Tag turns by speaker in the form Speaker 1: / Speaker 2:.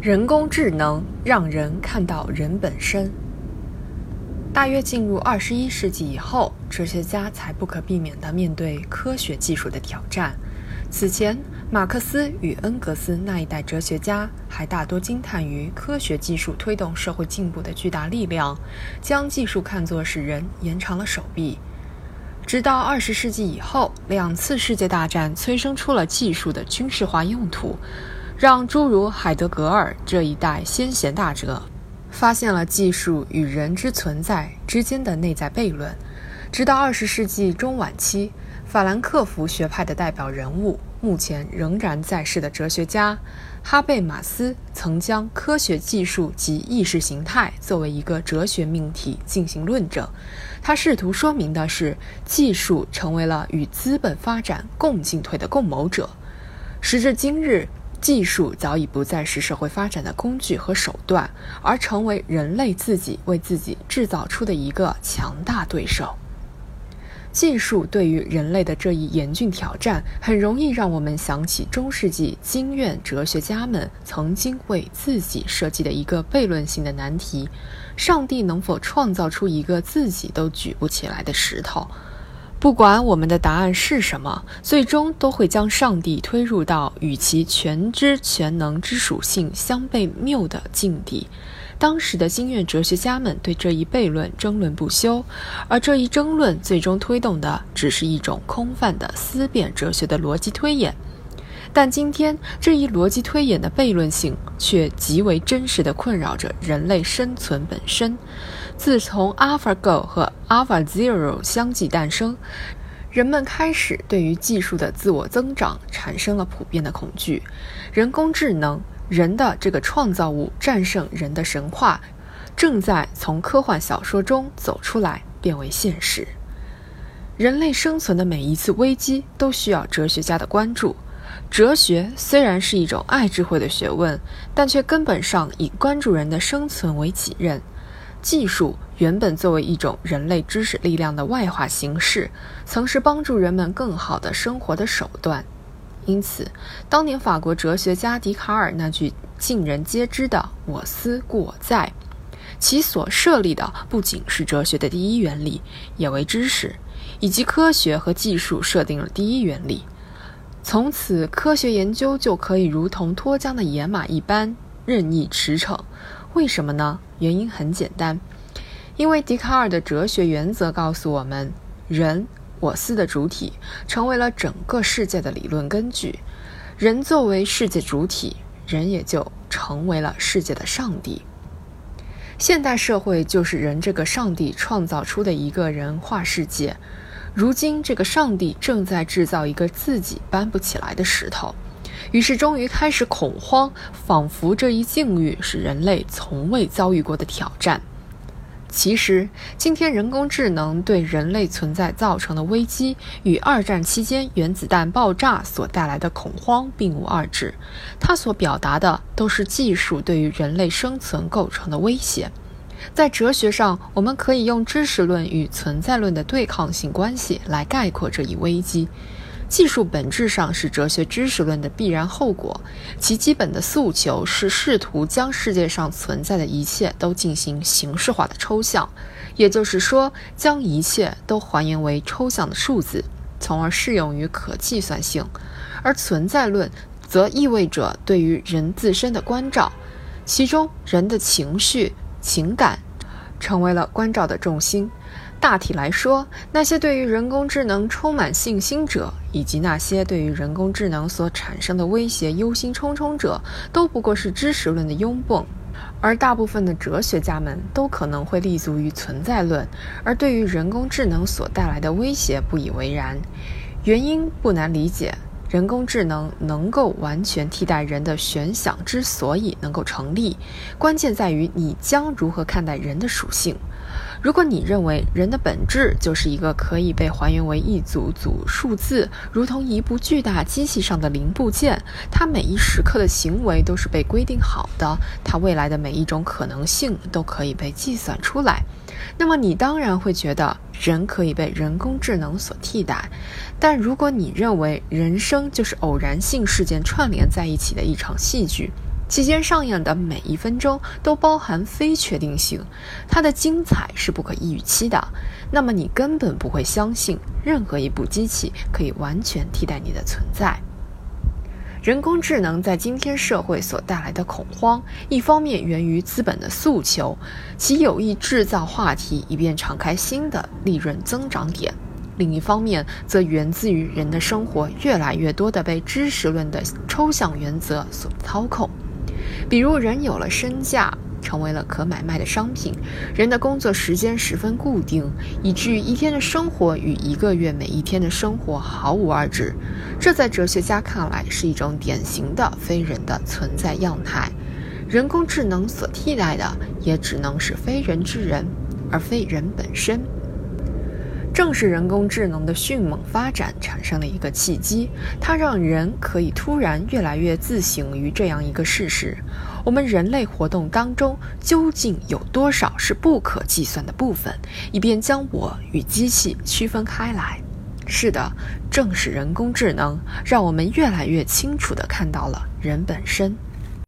Speaker 1: 人工智能让人看到人本身。大约进入二十一世纪以后，哲学家才不可避免地面对科学技术的挑战。此前，马克思与恩格斯那一代哲学家还大多惊叹于科学技术推动社会进步的巨大力量，将技术看作使人延长了手臂。直到二十世纪以后，两次世界大战催生出了技术的军事化用途。让诸如海德格尔这一代先贤大哲发现了技术与人之存在之间的内在悖论。直到二十世纪中晚期，法兰克福学派的代表人物、目前仍然在世的哲学家哈贝马斯曾将科学技术及意识形态作为一个哲学命题进行论证。他试图说明的是，技术成为了与资本发展共进退的共谋者。时至今日。技术早已不再是社会发展的工具和手段，而成为人类自己为自己制造出的一个强大对手。技术对于人类的这一严峻挑战，很容易让我们想起中世纪经院哲学家们曾经为自己设计的一个悖论性的难题：上帝能否创造出一个自己都举不起来的石头？不管我们的答案是什么，最终都会将上帝推入到与其全知全能之属性相悖谬的境地。当时的经验哲学家们对这一悖论争论不休，而这一争论最终推动的只是一种空泛的思辨哲学的逻辑推演。但今天这一逻辑推演的悖论性却极为真实地困扰着人类生存本身。自从 AlphaGo 和 AlphaZero 相继诞生，人们开始对于技术的自我增长产生了普遍的恐惧。人工智能，人的这个创造物战胜人的神话，正在从科幻小说中走出来，变为现实。人类生存的每一次危机都需要哲学家的关注。哲学虽然是一种爱智慧的学问，但却根本上以关注人的生存为己任。技术原本作为一种人类知识力量的外化形式，曾是帮助人们更好的生活的手段。因此，当年法国哲学家笛卡尔那句尽人皆知的“我思故我在”，其所设立的不仅是哲学的第一原理，也为知识以及科学和技术设定了第一原理。从此，科学研究就可以如同脱缰的野马一般任意驰骋。为什么呢？原因很简单，因为笛卡尔的哲学原则告诉我们，人我思的主体成为了整个世界的理论根据。人作为世界主体，人也就成为了世界的上帝。现代社会就是人这个上帝创造出的一个人化世界。如今，这个上帝正在制造一个自己搬不起来的石头。于是，终于开始恐慌，仿佛这一境遇是人类从未遭遇过的挑战。其实，今天人工智能对人类存在造成的危机，与二战期间原子弹爆炸所带来的恐慌并无二致。它所表达的都是技术对于人类生存构成的威胁。在哲学上，我们可以用知识论与存在论的对抗性关系来概括这一危机。技术本质上是哲学知识论的必然后果，其基本的诉求是试图将世界上存在的一切都进行形式化的抽象，也就是说，将一切都还原为抽象的数字，从而适用于可计算性。而存在论则意味着对于人自身的关照，其中人的情绪、情感成为了关照的重心。大体来说，那些对于人工智能充满信心者，以及那些对于人工智能所产生的威胁忧心忡忡者，都不过是知识论的拥趸；而大部分的哲学家们都可能会立足于存在论，而对于人工智能所带来的威胁不以为然。原因不难理解：人工智能能够完全替代人的悬想之所以能够成立，关键在于你将如何看待人的属性。如果你认为人的本质就是一个可以被还原为一组组数字，如同一部巨大机器上的零部件，它每一时刻的行为都是被规定好的，它未来的每一种可能性都可以被计算出来，那么你当然会觉得人可以被人工智能所替代。但如果你认为人生就是偶然性事件串联在一起的一场戏剧，期间上演的每一分钟都包含非确定性，它的精彩是不可预期的。那么你根本不会相信任何一部机器可以完全替代你的存在。人工智能在今天社会所带来的恐慌，一方面源于资本的诉求，其有意制造话题以便敞开新的利润增长点；另一方面，则源自于人的生活越来越多的被知识论的抽象原则所操控。比如，人有了身价。成为了可买卖的商品，人的工作时间十分固定，以至于一天的生活与一个月每一天的生活毫无二致。这在哲学家看来是一种典型的非人的存在样态。人工智能所替代的也只能是非人之人，而非人本身。正是人工智能的迅猛发展产生了一个契机，它让人可以突然越来越自省于这样一个事实：我们人类活动当中究竟有多少是不可计算的部分，以便将我与机器区分开来。是的，正是人工智能让我们越来越清楚地看到了人本身。